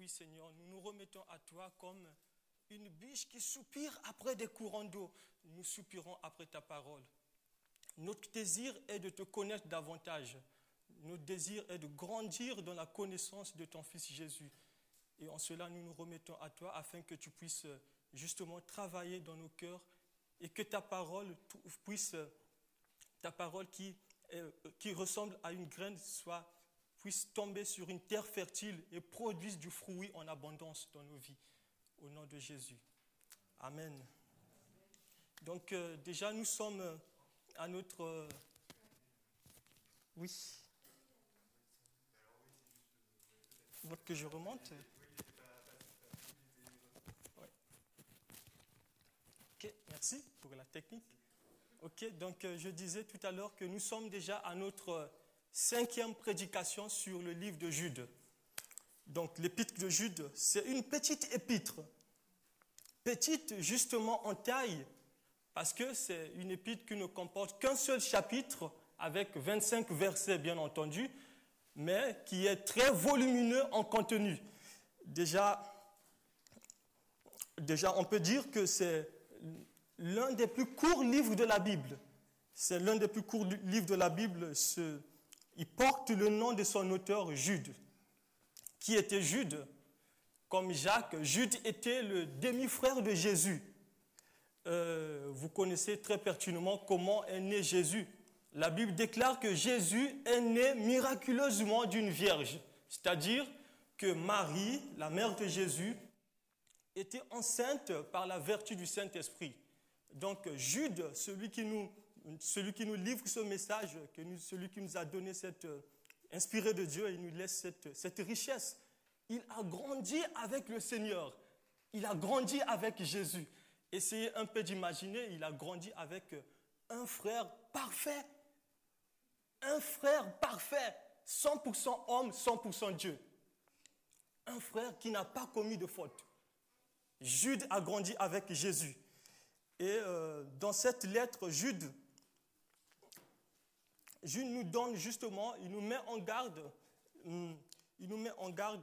oui Seigneur, nous nous remettons à toi comme une biche qui soupire après des courants d'eau. Nous soupirons après ta parole. Notre désir est de te connaître davantage. Notre désir est de grandir dans la connaissance de ton Fils Jésus. Et en cela, nous nous remettons à toi afin que tu puisses justement travailler dans nos cœurs et que ta parole puisse, ta parole qui, qui ressemble à une graine soit, puisse tomber sur une terre fertile et produise du fruit en abondance dans nos vies. Au nom de Jésus. Amen. Donc euh, déjà, nous sommes à notre... Euh, oui. Votre que je remonte? Ok, merci pour la technique. Ok, donc euh, je disais tout à l'heure que nous sommes déjà à notre cinquième prédication sur le livre de Jude. Donc l'épître de Jude, c'est une petite épître. Petite justement en taille, parce que c'est une épître qui ne comporte qu'un seul chapitre, avec 25 versets bien entendu, mais qui est très volumineux en contenu. Déjà, déjà on peut dire que c'est l'un des plus courts livres de la Bible. C'est l'un des plus courts livres de la Bible. Il porte le nom de son auteur, Jude. Qui était Jude Comme Jacques, Jude était le demi-frère de Jésus. Euh, vous connaissez très pertinemment comment est né Jésus. La Bible déclare que Jésus est né miraculeusement d'une vierge, c'est-à-dire que Marie, la mère de Jésus, était enceinte par la vertu du Saint-Esprit. Donc Jude, celui qui, nous, celui qui nous livre ce message, celui qui nous a donné cette, euh, inspiré de Dieu, il nous laisse cette, richesse. Il a grandi avec le Seigneur. Il a grandi avec Jésus. Essayez un peu d'imaginer, il a grandi avec un frère parfait. Un frère parfait. 100% homme, 100% Dieu. Un frère qui n'a pas commis de faute. Jude a grandi avec Jésus. Et euh, dans cette lettre, Jude, Jude nous donne justement, il nous met en garde, hum, il nous met en garde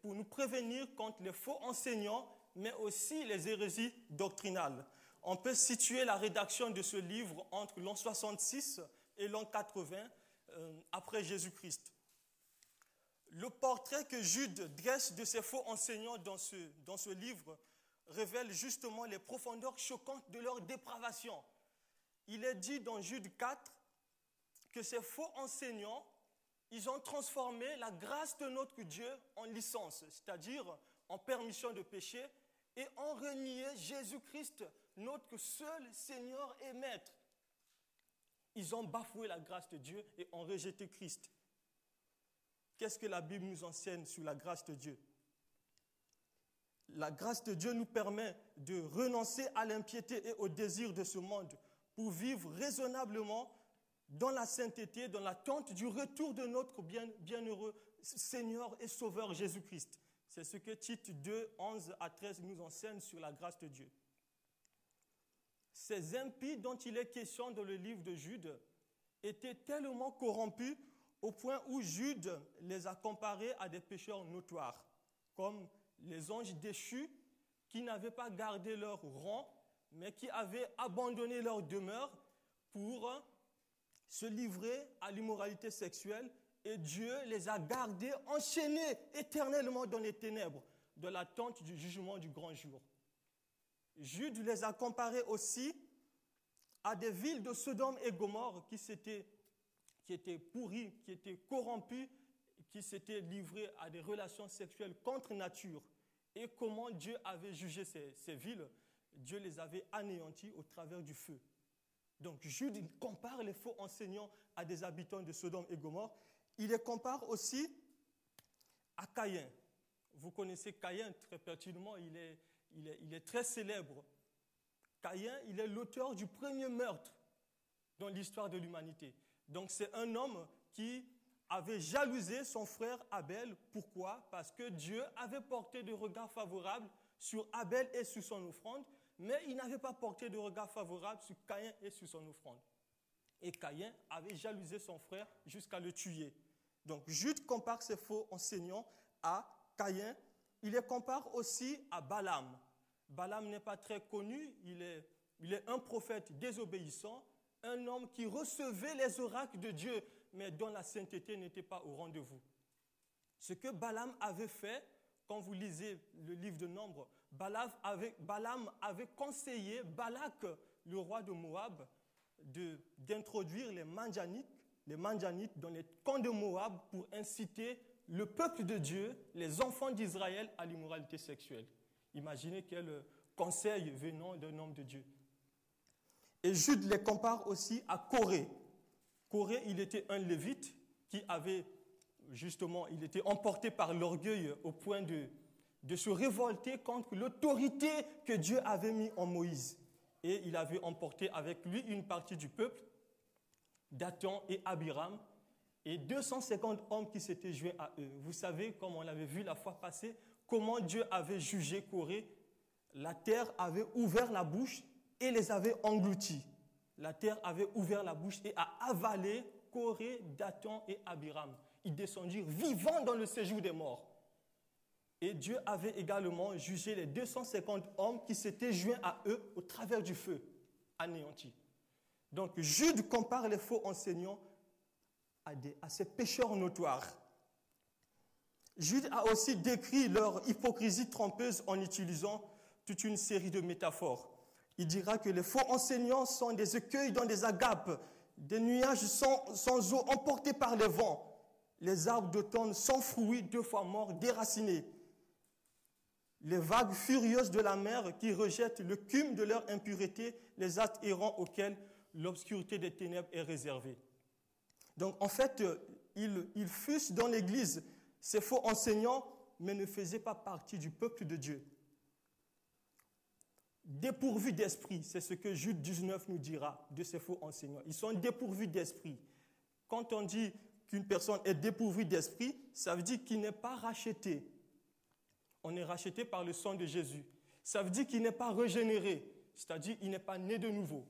pour, nous prévenir contre les faux enseignants, mais aussi les hérésies doctrinales. On peut situer la rédaction de ce livre entre l'an 66 et l'an 80 euh, après Jésus-Christ. Le portrait que Jude dresse de ces faux enseignants dans ce, dans ce livre révèle justement les profondeurs choquantes de leur dépravation. Il est dit dans Jude 4 que ces faux enseignants, ils ont transformé la grâce de notre Dieu en licence, c'est-à-dire en permission de péché, et ont renié Jésus-Christ, notre seul Seigneur et Maître. Ils ont bafoué la grâce de Dieu et ont rejeté Christ. Qu'est-ce que la Bible nous enseigne sur la grâce de Dieu? La grâce de Dieu nous permet de renoncer à l'impiété et au désir de ce monde pour vivre raisonnablement dans la sainteté, dans l'attente du retour de notre bienheureux Seigneur et Sauveur Jésus-Christ. C'est ce que Tite 2, 11 à 13 nous enseigne sur la grâce de Dieu. Ces impies dont il est question dans le livre de Jude étaient tellement corrompus au point où Jude les a comparés à des pécheurs notoires, comme les anges déchus qui n'avaient pas gardé leur rang, mais qui avaient abandonné leur demeure pour se livrer à l'immoralité sexuelle, et Dieu les a gardés enchaînés éternellement dans les ténèbres, de l'attente du jugement du grand jour. Jude les a comparés aussi à des villes de Sodome et Gomorre qui étaient pourris, qui étaient corrompus, qui s'étaient livrés à des relations sexuelles contre nature. Et comment Dieu avait jugé ces, villes Dieu les avait anéantis au travers du feu. Donc Jude compare les faux enseignants à des habitants de Sodome et Gomorre. Il les compare aussi à Caïn. Vous connaissez Caïn très pertinemment, il est, très célèbre. Caïn, il est l'auteur du premier meurtre dans l'histoire de l'humanité. Donc c'est un homme qui avait jalousé son frère Abel. Pourquoi? Parce que Dieu avait porté de regards favorables sur Abel et sur son offrande, mais il n'avait pas porté de regard favorable sur Caïn et sur son offrande. Et Caïn avait jalousé son frère jusqu'à le tuer. Donc Jude compare ces faux enseignants à Caïn, il les compare aussi à Balaam. Balaam n'est pas très connu, il est, il est un prophète désobéissant, un homme qui recevait les oracles de Dieu, mais dont la sainteté n'était pas au rendez-vous. Ce que Balaam avait fait, quand vous lisez le livre de Nombre, Balaam avait, conseillé Balak, le roi de Moab, d'introduire les Manjanites, les Manjanites dans les camps de Moab pour inciter le peuple de Dieu, les enfants d'Israël, à l'immoralité sexuelle. Imaginez quel conseil venant d'un homme de Dieu. Et Jude les compare aussi à Corée. Corée, il était un lévite qui avait, justement, il était emporté par l'orgueil au point de, de se révolter contre l'autorité que Dieu avait mis en Moïse. Et il avait emporté avec lui une partie du peuple, Dathan et Abiram, et 250 hommes qui s'étaient joués à eux. Vous savez, comme on l'avait vu la fois passée, comment Dieu avait jugé Corée. La terre avait ouvert la bouche et les avait engloutis. La terre avait ouvert la bouche et a avalé Corée, Dathan et Abiram. Ils descendirent vivants dans le séjour des morts. Et Dieu avait également jugé les 250 hommes qui s'étaient joints à eux au travers du feu, anéantis. Donc Jude compare les faux enseignants à, ces pécheurs notoires. Jude a aussi décrit leur hypocrisie trompeuse en utilisant toute une série de métaphores. Il dira que les faux enseignants sont des écueils dans des agapes, des nuages sans, eau emportés par les vents, les arbres d'automne sans fruits, deux fois morts, déracinés, les vagues furieuses de la mer qui rejettent le cume de leur impureté, les actes errants auxquels l'obscurité des ténèbres est réservée. Donc en fait, ils, ils fussent dans l'Église ces faux enseignants, mais ne faisaient pas partie du peuple de Dieu. Dépourvus d'esprit, c'est ce que Jude 19 nous dira de ces faux enseignants. Ils sont dépourvus d'esprit. Quand on dit qu'une personne est dépourvue d'esprit, ça veut dire qu'il n'est pas racheté. On est racheté par le sang de Jésus. Ça veut dire qu'il n'est pas régénéré, c'est-à-dire qu'il n'est pas né de nouveau.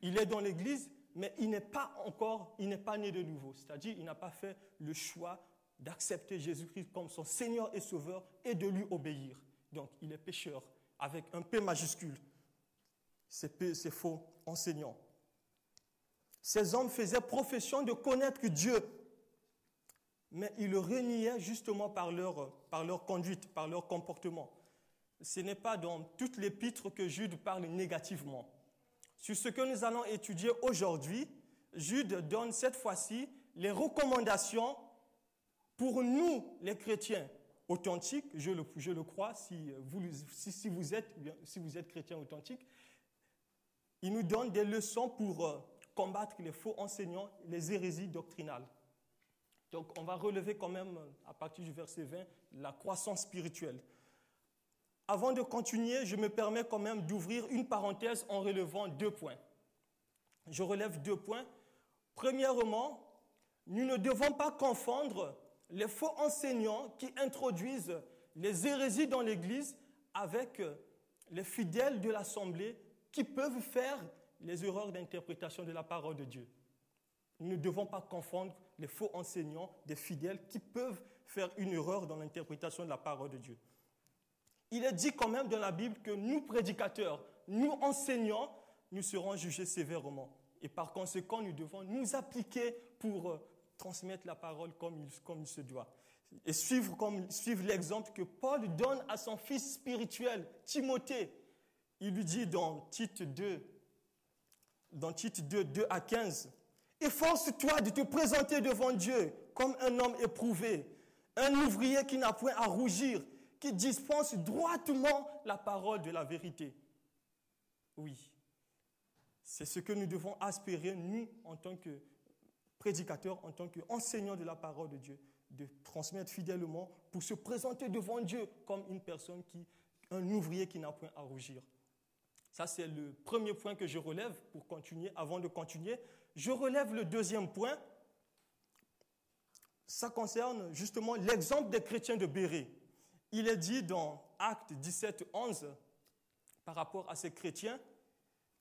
Il est dans l'Église, mais il n'est pas encore, il n'est pas né de nouveau. C'est-à-dire, il n'a pas fait le choix d'accepter Jésus-Christ comme son Seigneur et Sauveur et de lui obéir. Donc, il est pécheur avec un P majuscule. C'est faux enseignant. Ces hommes faisaient profession de connaître Dieu, mais ils le reniaient justement par leur, par leur conduite, par leur comportement. Ce n'est pas dans toute l'épître que Jude parle négativement. Sur ce que nous allons étudier aujourd'hui, Jude donne cette fois-ci les recommandations pour nous, les chrétiens authentiques, je le, je le crois, si vous, si, vous êtes, si vous êtes il nous donne des leçons pour euh, combattre les faux enseignants, les hérésies doctrinales. Donc on va relever quand même, à partir du verset 20, la croissance spirituelle. Avant de continuer, je me permets quand même d'ouvrir une parenthèse en relevant deux points. Je relève deux points. Premièrement, nous ne devons pas confondre les faux enseignants qui introduisent les hérésies dans l'Église avec les fidèles de l'Assemblée qui peuvent faire les erreurs d'interprétation de la parole de Dieu. Nous ne devons pas confondre les faux enseignants des fidèles qui peuvent faire une erreur dans l'interprétation de la parole de Dieu il est dit quand même dans la Bible que nous, prédicateurs, nous, enseignants, nous serons jugés sévèrement. Et par conséquent, nous devons nous appliquer pour euh, transmettre la parole comme il, il se doit. Et suivre l'exemple que Paul donne à son fils spirituel, Timothée. Il lui dit dans Tite 2, dans Tite 2, 2 à 15, Efforce-toi de te présenter devant Dieu comme un homme éprouvé, un ouvrier qui n'a point à rougir, qui dispense droitement la parole de la vérité. Oui, c'est ce que nous devons aspirer, nous, en tant que prédicateurs, en tant qu'enseignants de la parole de Dieu, de transmettre fidèlement pour se présenter devant Dieu comme une personne qui, un ouvrier qui n'a point à rougir. Ça, c'est le premier point que je relève pour continuer. Avant de continuer, je relève le deuxième point. Ça concerne justement l'exemple des chrétiens de Béret il est dit dans Acte 17, 11, par rapport à ces chrétiens,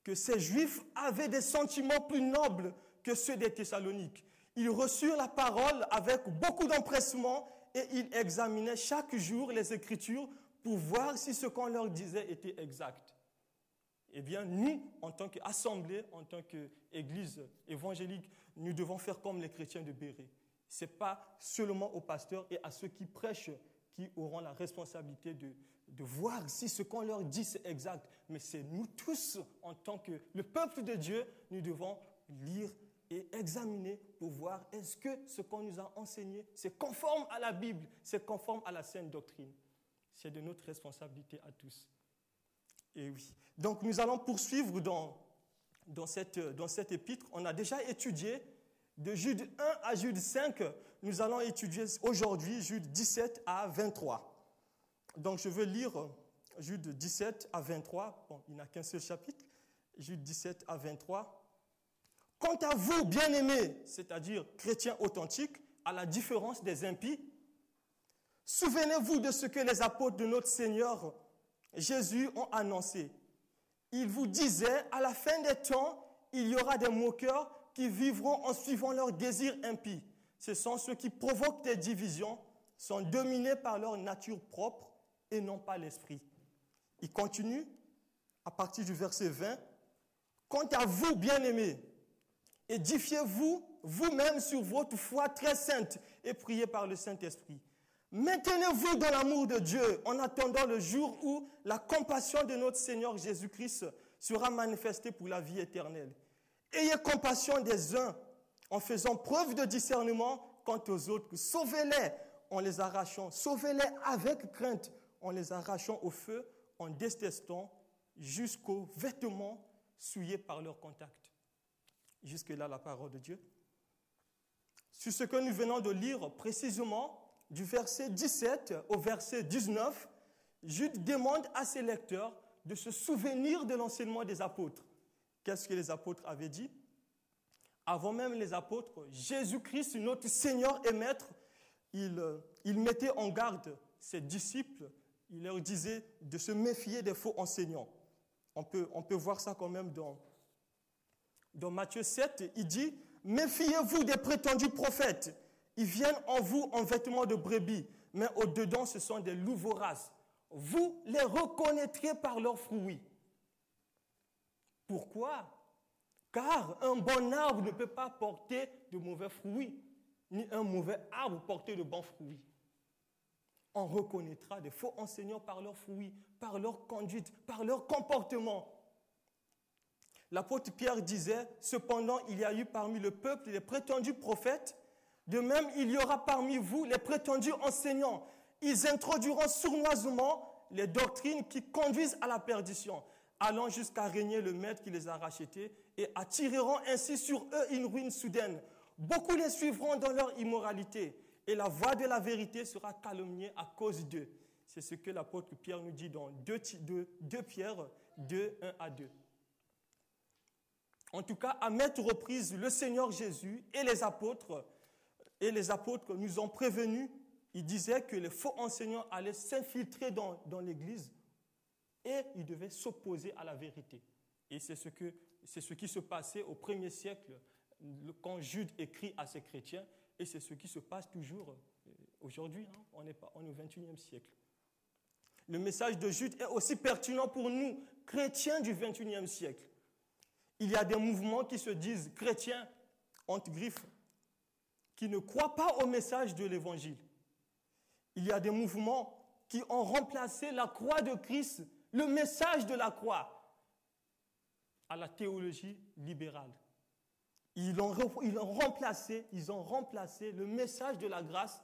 que ces juifs avaient des sentiments plus nobles que ceux des Thessaloniques. Ils reçurent la parole avec beaucoup d'empressement et ils examinaient chaque jour les Écritures pour voir si ce qu'on leur disait était exact. Eh bien, nous, en tant qu'assemblée, en tant qu'église évangélique, nous devons faire comme les chrétiens de Béret. Ce n'est pas seulement aux pasteurs et à ceux qui prêchent qui auront la responsabilité de, de voir si ce qu'on leur dit c'est exact, mais c'est nous tous, en tant que le peuple de Dieu, nous devons lire et examiner pour voir est-ce que ce qu'on nous a enseigné, c'est conforme à la Bible, c'est conforme à la sainte doctrine. C'est de notre responsabilité à tous. Et oui. Donc nous allons poursuivre dans, dans, cette, dans cette épître. On a déjà étudié de Jude 1 à Jude 5. Nous allons étudier aujourd'hui Jude 17 à 23. Donc je veux lire Jude 17 à 23. Bon, il n'y a qu'un seul chapitre. Jude 17 à 23. Quant à vous, bien-aimés, c'est-à-dire chrétiens authentiques, à la différence des impies, souvenez-vous de ce que les apôtres de notre Seigneur Jésus ont annoncé. Ils vous disaient, à la fin des temps, il y aura des moqueurs qui vivront en suivant leurs désirs impies. Ce sont ceux qui provoquent des divisions, sont dominés par leur nature propre et non pas l'esprit. Il continue à partir du verset 20. Quant à vous, bien-aimés, édifiez-vous vous-même sur votre foi très sainte et priez par le Saint-Esprit. Maintenez-vous dans l'amour de Dieu en attendant le jour où la compassion de notre Seigneur Jésus-Christ sera manifestée pour la vie éternelle. Ayez compassion des uns en faisant preuve de discernement quant aux autres. Sauvez-les en les arrachant. Sauvez-les avec crainte en les arrachant au feu, en détestant jusqu'aux vêtements souillés par leur contact. Jusque-là, la parole de Dieu. Sur ce que nous venons de lire précisément, du verset 17 au verset 19, Jude demande à ses lecteurs de se souvenir de l'enseignement des apôtres. Qu'est-ce que les apôtres avaient dit? Avant même les apôtres, Jésus-Christ, notre Seigneur et Maître, il, il mettait en garde ses disciples il leur disait de se méfier des faux enseignants. On peut, on peut voir ça quand même dans, dans Matthieu 7. Il dit, méfiez-vous des prétendus prophètes. Ils viennent en vous en vêtements de brebis, mais au-dedans, ce sont des loups. Vous les reconnaîtrez par leurs fruits. Pourquoi? Car un bon arbre ne peut pas porter de mauvais fruits, ni un mauvais arbre porter de bons fruits on reconnaîtra des faux enseignants par leurs fruits, par leur conduite, par leur comportement. L'apôtre Pierre disait, cependant, il y a eu parmi le peuple les prétendus prophètes, de même, il y aura parmi vous les prétendus enseignants. Ils introduiront sournoisement les doctrines qui conduisent à la perdition, allant jusqu'à régner le maître qui les a rachetés et attireront ainsi sur eux une ruine soudaine. Beaucoup les suivront dans leur immoralité et la voix de la vérité sera calomniée à cause d'eux. C'est ce que l'apôtre Pierre nous dit dans 2, Pierre 2, 1 à 2. En tout cas, à mettre reprises, le Seigneur Jésus et les apôtres, et les apôtres nous ont prévenus, ils disaient que les faux enseignants allaient s'infiltrer dans, l'Église et ils devaient s'opposer à la vérité. Et c'est ce, qui se passait au premier siècle quand Jude écrit à ses chrétiens. Et c'est ce qui se passe toujours euh, aujourd'hui. Hein. On, est pas, on est au siècle. Le message de Jude est aussi pertinent pour nous, chrétiens du XXIe siècle. Il y a des mouvements qui se disent chrétiens, entre griffes, qui ne croient pas au message de l'Évangile. Il y a des mouvements qui ont remplacé la croix de Christ, le message de la croix, à la théologie libérale. Ils ont, remplacé, ils ont remplacé le message de la grâce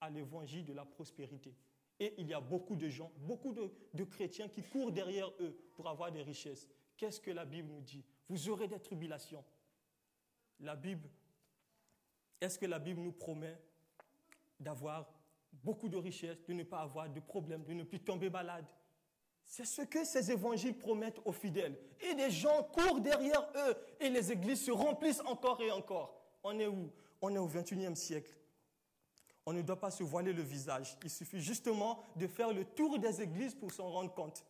à l'évangile de la prospérité. Et il y a beaucoup de gens, beaucoup de, de, chrétiens qui courent derrière eux pour avoir des richesses. Qu'est-ce que la Bible nous dit? Vous aurez des tribulations. La Bible, est-ce que la Bible nous promet d'avoir beaucoup de richesses, de ne pas avoir de problèmes, de ne plus tomber malade? C'est ce que ces évangiles promettent aux fidèles. Et des gens courent derrière eux et les églises se remplissent encore et encore. On est où? On est au 21e siècle. On ne doit pas se voiler le visage. Il suffit justement de faire le tour des églises pour s'en rendre compte.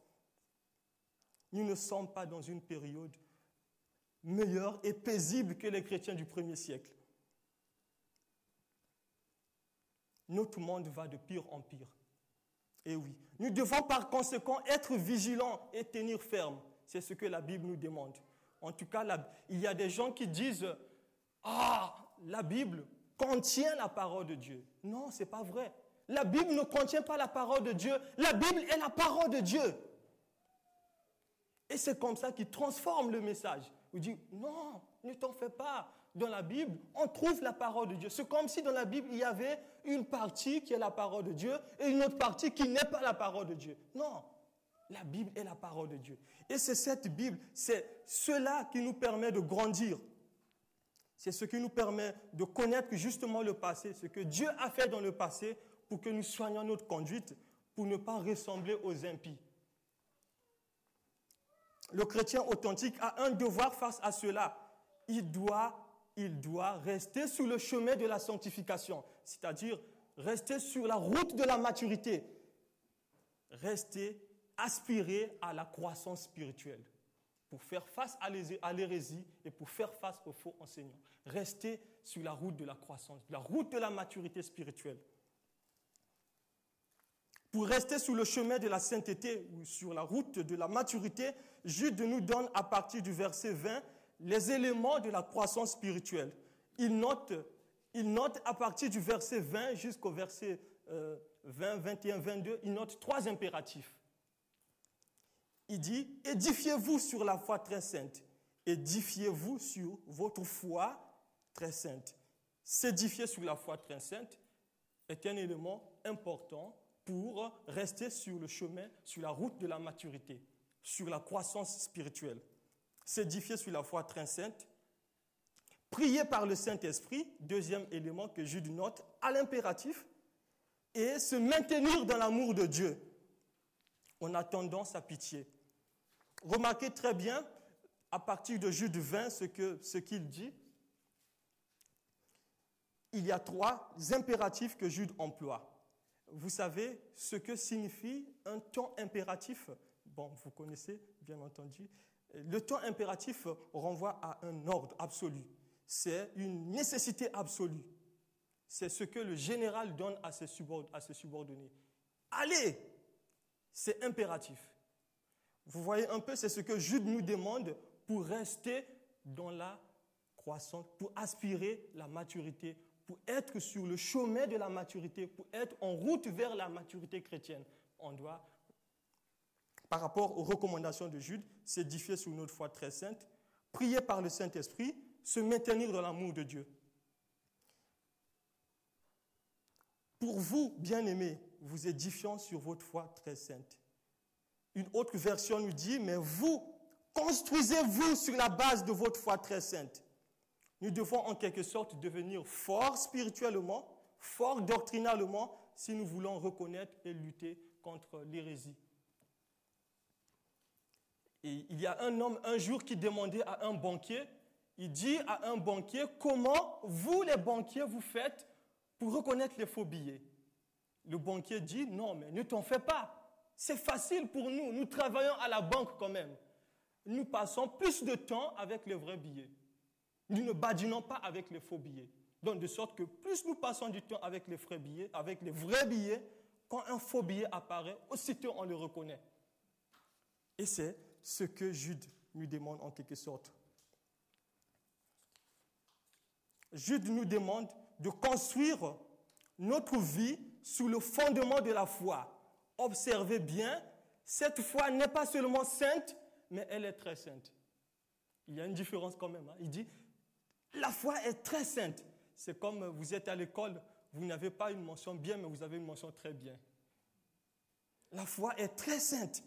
Nous ne sommes pas dans une période meilleure et paisible que les chrétiens du premier siècle. Notre monde va de pire en pire. Et oui, nous devons par conséquent être vigilants et tenir ferme. C'est ce que la Bible nous demande. En tout cas, il y a des gens qui disent Ah, la Bible contient la parole de Dieu. Non, ce n'est pas vrai. La Bible ne contient pas la parole de Dieu. La Bible est la parole de Dieu. Et c'est comme ça qu'il transforme le message. Il dit Non, ne t'en fais pas dans la Bible, on trouve la parole de Dieu. C'est comme si dans la Bible, il y avait une partie qui est la parole de Dieu et une autre partie qui n'est pas la parole de Dieu. Non, la Bible est la parole de Dieu. Et c'est cette Bible, c'est cela qui nous permet de grandir. C'est ce qui nous permet de connaître justement le passé, ce que Dieu a fait dans le passé pour que nous soignions notre conduite, pour ne pas ressembler aux impies. Le chrétien authentique a un devoir face à cela. Il doit il doit rester sur le chemin de la sanctification, c'est-à-dire rester sur la route de la maturité, rester aspirer à la croissance spirituelle pour faire face à l'hérésie et pour faire face aux faux enseignants. Rester sur la route de la croissance, la route de la maturité spirituelle. Pour rester sur le chemin de la sainteté ou sur la route de la maturité, Jude nous donne à partir du verset 20 les éléments de la croissance spirituelle. Il note, à partir du verset 20 jusqu'au verset 20, 21, 22, il note trois impératifs. Il dit, édifiez-vous sur la foi très sainte. Édifiez-vous sur votre foi très sainte. S'édifier sur la foi très sainte est un élément important pour rester sur le chemin, sur la route de la maturité, sur la croissance spirituelle s'édifier sur la foi très sainte, prier par le Saint-Esprit, deuxième élément que Jude note, à l'impératif, et se maintenir dans l'amour de Dieu en attendant sa pitié. Remarquez très bien, à partir de Jude 20, ce qu'il dit. Il y a trois impératifs que Jude emploie. Vous savez ce que signifie un temps impératif? Bon, vous connaissez, bien entendu. Le temps impératif renvoie à un ordre absolu. C'est une nécessité absolue. C'est ce que le général donne à ses, subordonnés. Allez, c'est impératif. Vous voyez un peu, c'est ce que Jude nous demande pour rester dans la croissance, pour aspirer la maturité, pour être sur le chemin de la maturité, pour être en route vers la maturité chrétienne. On doit par rapport aux recommandations de Jude, s'édifier sur notre foi très sainte, prier par le Saint-Esprit, se maintenir dans l'amour de Dieu. Pour vous, bien-aimés, vous édifiant sur votre foi très sainte. Une autre version nous dit, mais vous, construisez-vous sur la base de votre foi très sainte. Nous devons en quelque sorte devenir forts spirituellement, forts doctrinalement, si nous voulons reconnaître et lutter contre l'hérésie il y a un homme un jour qui demandait à un banquier, il dit à un banquier, comment vous les banquiers vous faites pour reconnaître les faux billets? Le banquier dit, non, mais ne t'en fais pas. C'est facile pour nous, nous travaillons à la banque quand même. Nous passons plus de temps avec les vrais billets. Nous ne badinons pas avec les faux billets. Donc, de sorte que plus nous passons du temps avec les vrais billets, avec les vrais billets, quand un faux billet apparaît, aussitôt on le reconnaît. Et c'est ce que Jude nous demande en quelque sorte. Jude nous demande de construire notre vie sous le fondement de la foi. Observez bien, cette foi n'est pas seulement sainte, mais elle est très sainte. Il y a une différence quand même. Hein. Il dit, la foi est très sainte. C'est comme vous êtes à l'école, vous n'avez pas une mention bien, mais vous avez une mention très bien. La foi est très sainte.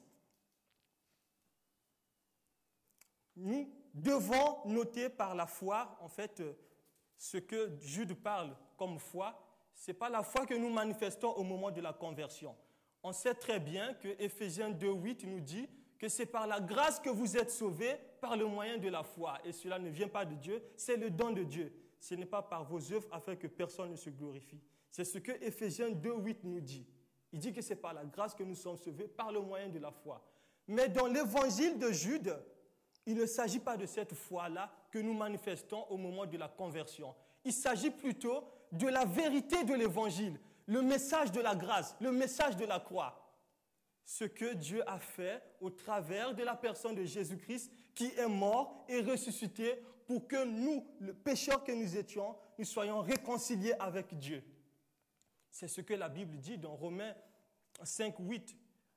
Nous devons noter par la foi, en fait, euh, ce que Jude parle comme foi, ce n'est pas la foi que nous manifestons au moment de la conversion. On sait très bien que Ephésiens 2.8 nous dit que c'est par la grâce que vous êtes sauvés par le moyen de la foi. Et cela ne vient pas de Dieu, c'est le don de Dieu. Ce n'est pas par vos œuvres afin que personne ne se glorifie. C'est ce que Ephésiens 2.8 nous dit. Il dit que c'est par la grâce que nous sommes sauvés par le moyen de la foi. Mais dans l'évangile de Jude, il ne s'agit pas de cette foi-là que nous manifestons au moment de la conversion. Il s'agit plutôt de la vérité de l'évangile, le message de la grâce, le message de la croix. Ce que Dieu a fait au travers de la personne de Jésus-Christ qui est mort et ressuscité pour que nous, le pécheur que nous étions, nous soyons réconciliés avec Dieu. C'est ce que la Bible dit dans Romains 5, 8.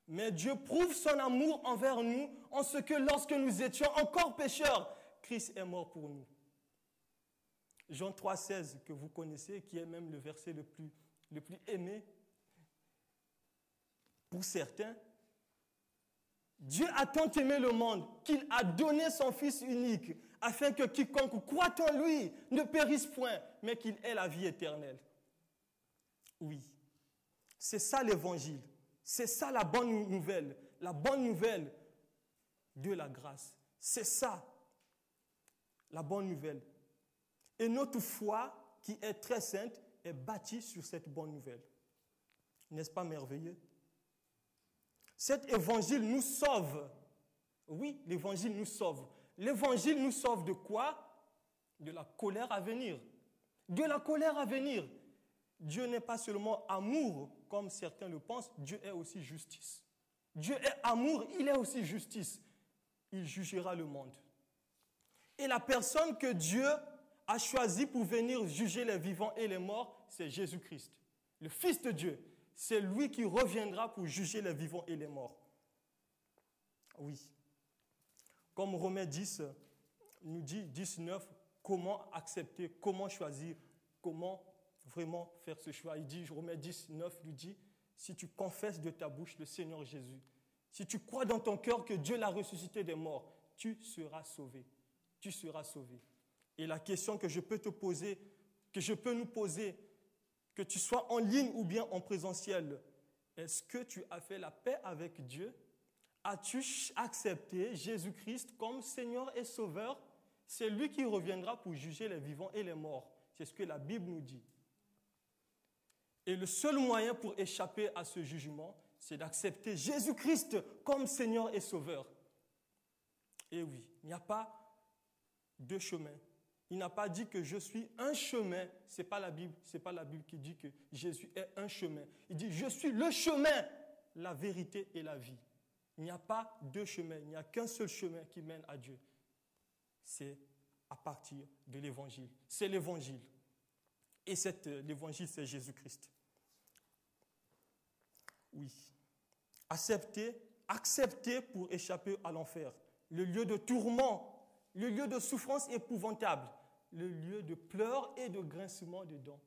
Mais Dieu prouve son amour envers nous en ce que lorsque nous étions encore pécheurs, Christ est mort pour nous. Jean 3, 16, que vous connaissez, qui est même le verset le plus, le plus aimé pour certains. Dieu a tant aimé le monde qu'il a donné son Fils unique afin que quiconque croit en lui ne périsse point, mais qu'il ait la vie éternelle. Oui, c'est ça l'évangile. C'est ça la bonne nouvelle. La bonne nouvelle de la grâce. C'est ça la bonne nouvelle. Et notre foi, qui est très sainte, est bâtie sur cette bonne nouvelle. N'est-ce pas merveilleux? Cet évangile nous sauve. Oui, l'évangile nous sauve. L'évangile nous sauve de quoi? De la colère à venir. De la colère à venir. Dieu n'est pas seulement amour, comme certains le pensent, Dieu est aussi justice. Dieu est amour, il est aussi justice. Il jugera le monde. Et la personne que Dieu a choisie pour venir juger les vivants et les morts, c'est Jésus-Christ, le Fils de Dieu. C'est lui qui reviendra pour juger les vivants et les morts. Oui. Comme Romains 10 nous dit, 19, comment accepter, comment choisir, comment vraiment faire ce choix. Il dit, Romains 10, 9 lui dit, si tu confesses de ta bouche le Seigneur Jésus, si tu crois dans ton cœur que Dieu l'a ressuscité des morts, tu seras sauvé. Tu seras sauvé. Et la question que je peux te poser, que je peux nous poser, que tu sois en ligne ou bien en présentiel, est-ce que tu as fait la paix avec Dieu? As-tu accepté Jésus-Christ comme Seigneur et Sauveur? C'est lui qui reviendra pour juger les vivants et les morts. C'est ce que la Bible nous dit. Et le seul moyen pour échapper à ce jugement, c'est d'accepter Jésus-Christ comme Seigneur et Sauveur. Et oui, il n'y a pas deux chemins. Il n'a pas dit que je suis un chemin. Ce n'est pas la Bible. C'est pas la Bible qui dit que Jésus est un chemin. Il dit je suis le chemin, la vérité et la vie. Il n'y a pas deux chemins. Il n'y a qu'un seul chemin qui mène à Dieu. C'est à partir de l'évangile. C'est l'évangile. Et l'évangile, c'est Jésus-Christ. Oui. Accepter, accepter pour échapper à l'enfer. Le lieu de tourment, le lieu de souffrance épouvantable, le lieu de pleurs et de grincement de dents.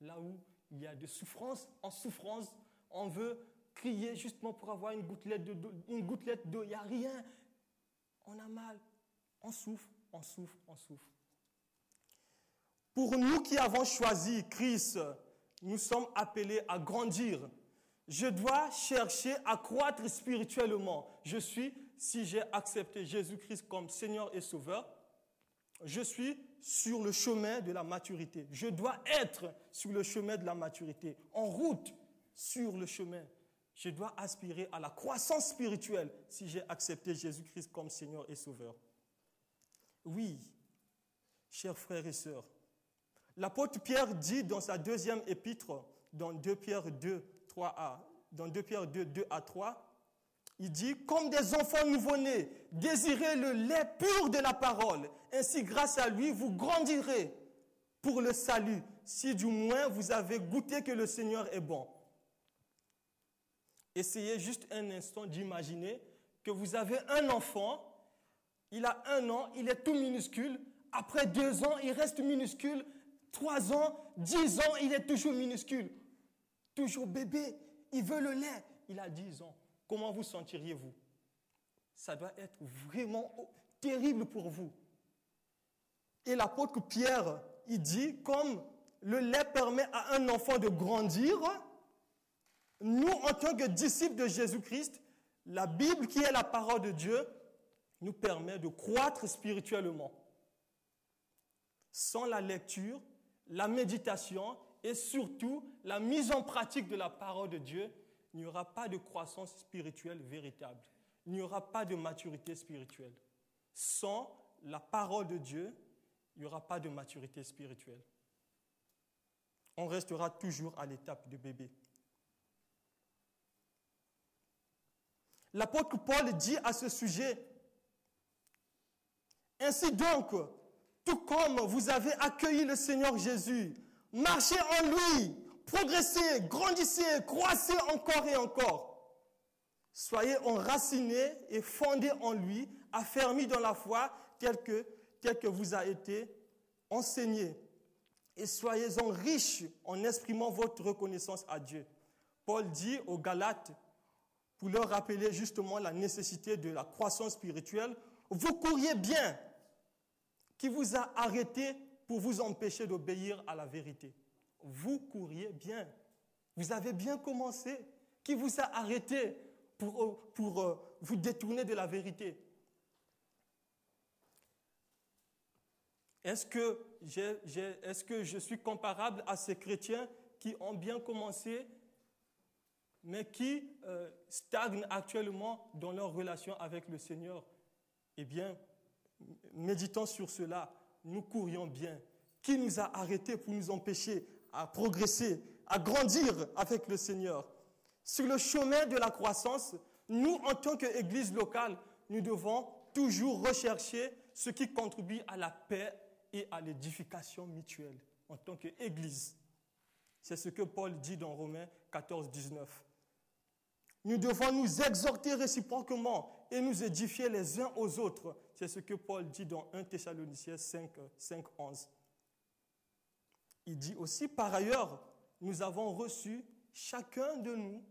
Là où il y a de souffrance en souffrance, on veut crier justement pour avoir une gouttelette d'eau. Une gouttelette d'eau, il n'y a rien. On a mal. On souffre, on souffre, on souffre. Pour nous qui avons choisi Christ, nous sommes appelés à grandir, je dois chercher à croître spirituellement. Je suis, si j'ai accepté Jésus-Christ comme Seigneur et Sauveur, je suis sur le chemin de la maturité. Je dois être sur le chemin de la maturité, en route sur le chemin. Je dois aspirer à la croissance spirituelle si j'ai accepté Jésus-Christ comme Seigneur et Sauveur. Oui, chers frères et sœurs, l'apôtre Pierre dit dans sa deuxième épître, dans 2 Pierre 2, 3a, dans 2 Pierre 2, 2 à 3, il dit, comme des enfants nouveau-nés, désirez le lait pur de la parole. Ainsi, grâce à lui, vous grandirez pour le salut, si du moins vous avez goûté que le Seigneur est bon. Essayez juste un instant d'imaginer que vous avez un enfant, il a un an, il est tout minuscule, après deux ans, il reste minuscule, trois ans, dix ans, il est toujours minuscule toujours bébé, il veut le lait, il a 10 ans. Comment vous sentiriez-vous? Ça doit être vraiment terrible pour vous. Et l'apôtre Pierre, il dit, comme le lait permet à un enfant de grandir, nous, en tant que disciples de Jésus-Christ, la Bible, qui est la parole de Dieu, nous permet de croître spirituellement. Sans la lecture, la méditation et surtout la mise en pratique de la parole de Dieu, il n'y aura pas de croissance spirituelle véritable. Il n'y aura pas de maturité spirituelle. Sans la parole de Dieu, il n'y aura pas de maturité spirituelle. on restera toujours à l'étape de bébé. L'apôtre Paul dit à ce sujet, Ainsi donc, tout comme vous avez accueilli le Seigneur Jésus, marchez en lui, progressez, grandissez, croissez encore et encore. Soyez enracinés et fondés en lui, affermis dans la foi telle que, vous a été enseigné. Et soyez-en riches en exprimant votre reconnaissance à Dieu. Paul dit aux Galates, pour leur rappeler justement la nécessité de la croissance spirituelle, vous couriez bien, qui vous a arrêté pour vous empêcher d'obéir à la vérité. Vous couriez bien. Vous avez bien commencé. Qui vous a arrêté pour, pour euh, vous détourner de la vérité? Est-ce que, que je suis comparable à ces chrétiens qui ont bien commencé, mais qui euh, stagnent actuellement dans leur relation avec le Seigneur? Eh bien, méditant sur cela, nous courions bien. Qui nous a arrêtés pour nous empêcher à progresser, à grandir avec le Seigneur? Sur le chemin de la croissance, nous, en tant qu'Église locale, nous devons toujours rechercher ce qui contribue à la paix et à l'édification mutuelle en tant qu'Église. C'est ce que Paul dit dans Romains 14, 19. Nous devons nous exhorter réciproquement et nous édifier les uns aux autres. C'est ce que Paul dit dans 1 Thessaloniciens 5, 5, 11. Il dit aussi, par ailleurs, nous avons reçu, chacun de nous,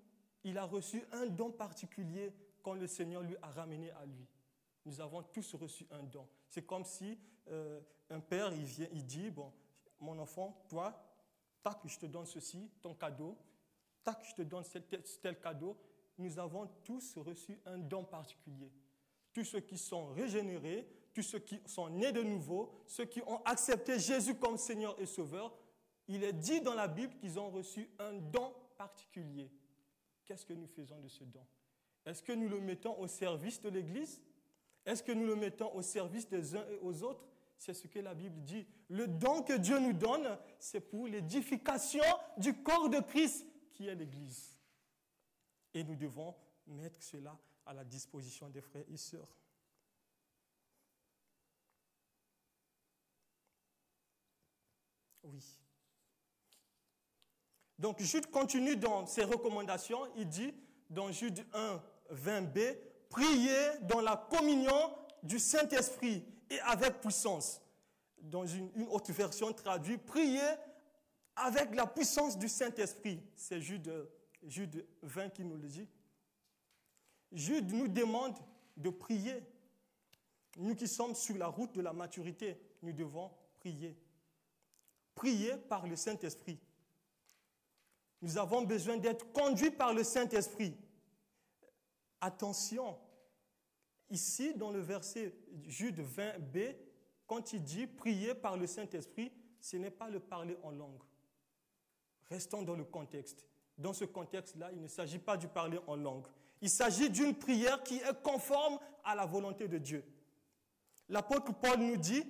il a reçu un don particulier quand le Seigneur lui a ramené à lui. Nous avons tous reçu un don. C'est comme si euh, un père, il vient, il dit, bon, mon enfant, toi, tac, je te donne ceci, ton cadeau, tac, je te donne tel cadeau, nous avons tous reçu un don particulier. Tous ceux qui sont régénérés, tous ceux qui sont nés de nouveau, ceux qui ont accepté Jésus comme Seigneur et Sauveur, il est dit dans la Bible qu'ils ont reçu un don particulier. Qu'est-ce que nous faisons de ce don? Est-ce que nous le mettons au service de l'Église? Est-ce que nous le mettons au service des uns et aux autres? C'est ce que la Bible dit. Le don que Dieu nous donne, c'est pour l'édification du corps de Christ qui est l'Église. Et nous devons mettre cela à la disposition des frères et sœurs. Oui. Donc Jude continue dans ses recommandations. Il dit dans Jude 1, 20b, priez dans la communion du Saint-Esprit et avec puissance. Dans une, autre version traduite, priez avec la puissance du Saint-Esprit. C'est Jude Jude 20 qui nous le dit. Jude nous demande de prier. Nous qui sommes sur la route de la maturité, nous devons prier. Prier par le Saint-Esprit. Nous avons besoin d'être conduits par le Saint-Esprit. Attention, ici dans le verset Jude 20b, quand il dit prier par le Saint-Esprit, ce n'est pas le parler en langue. Restons dans le contexte dans ce contexte-là, il ne s'agit pas de parler en langue. Il s'agit d'une prière qui est conforme à la volonté de Dieu. L'apôtre Paul nous dit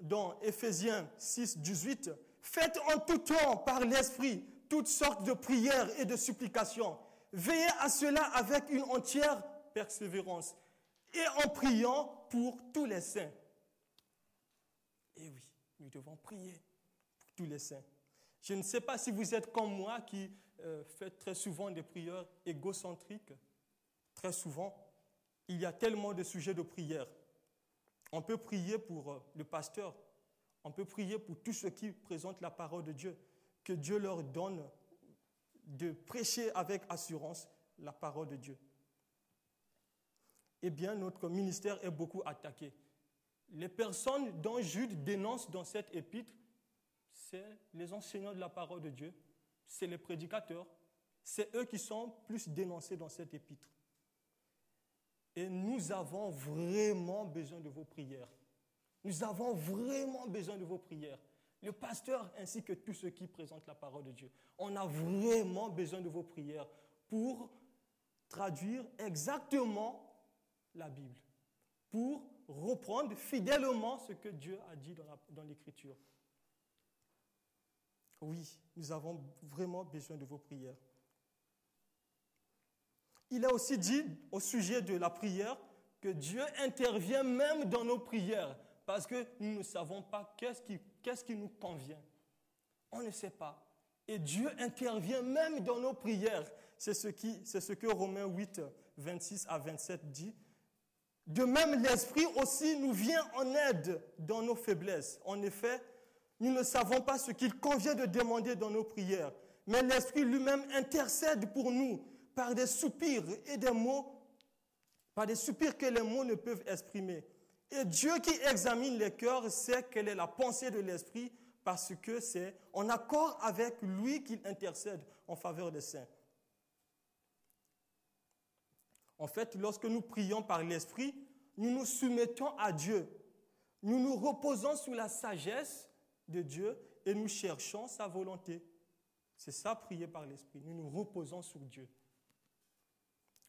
dans Éphésiens 6, 18, Faites en tout temps par l'Esprit toutes sortes de prières et de supplications. Veillez à cela avec une entière persévérance et en priant pour tous les saints. Et oui, nous devons prier pour tous les saints. Je ne sais pas si vous êtes comme moi qui euh, fait très souvent des prières égocentriques. Très souvent, il y a tellement de sujets de prière. On peut prier pour euh, le pasteur, on peut prier pour tous ceux qui présentent la parole de Dieu, que Dieu leur donne de prêcher avec assurance la parole de Dieu. Eh bien, notre ministère est beaucoup attaqué. Les personnes dont Jude dénonce dans cette épître, c'est les enseignants de la parole de Dieu, c'est les prédicateurs, c'est eux qui sont plus dénoncés dans cette épître. Et nous avons vraiment besoin de vos prières. Nous avons vraiment besoin de vos prières. Le pasteur ainsi que tous ceux qui présentent la parole de Dieu. On a vraiment besoin de vos prières pour traduire exactement la Bible, pour reprendre fidèlement ce que Dieu a dit dans l'Écriture. Oui, nous avons vraiment besoin de vos prières. Il a aussi dit au sujet de la prière que Dieu intervient même dans nos prières parce que nous ne savons pas qu'est-ce qui, qu'est-ce qui nous convient. On ne sait pas. Et Dieu intervient même dans nos prières. C'est ce, qui, c'est ce que Romains 8, 26 à 27 dit. De même, l'Esprit aussi nous vient en aide dans nos faiblesses. En effet, nous ne savons pas ce qu'il convient de demander dans nos prières, mais l'Esprit lui-même intercède pour nous par des soupirs et des mots, par des soupirs que les mots ne peuvent exprimer. Et Dieu qui examine les cœurs sait quelle est la pensée de l'Esprit parce que c'est en accord avec lui qu'il intercède en faveur des saints. En fait, lorsque nous prions par l'Esprit, nous nous soumettons à Dieu. Nous nous reposons sous la sagesse de Dieu et nous cherchons sa volonté. C'est ça, prier par l'Esprit. Nous nous reposons sur Dieu.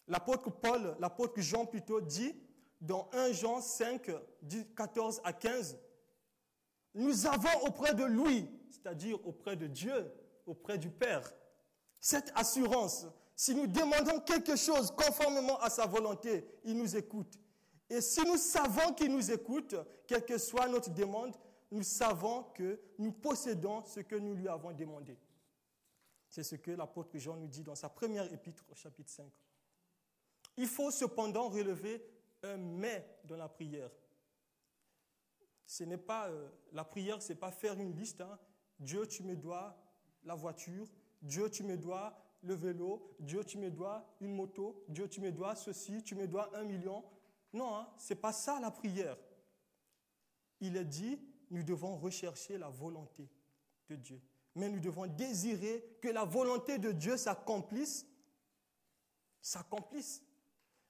L'apôtre Paul, l'apôtre Jean plutôt dit dans 1 Jean 5, 14 à 15, nous avons auprès de lui, c'est-à-dire auprès de Dieu, auprès du Père, cette assurance. Si nous demandons quelque chose conformément à sa volonté, il nous écoute. Et si nous savons qu'il nous écoute, quelle que soit notre demande, nous savons que nous possédons ce que nous lui avons demandé. C'est ce que l'apôtre Jean nous dit dans sa première épître au chapitre 5. Il faut cependant relever un mais dans la prière. Ce n'est pas euh, la prière, c'est pas faire une liste. Hein. Dieu, tu me dois la voiture. Dieu, tu me dois le vélo. Dieu, tu me dois une moto. Dieu, tu me dois ceci. Tu me dois un million. Non, hein, ce n'est pas ça la prière. Il est dit, nous devons rechercher la volonté de Dieu. Mais nous devons désirer que la volonté de Dieu s'accomplisse. S'accomplisse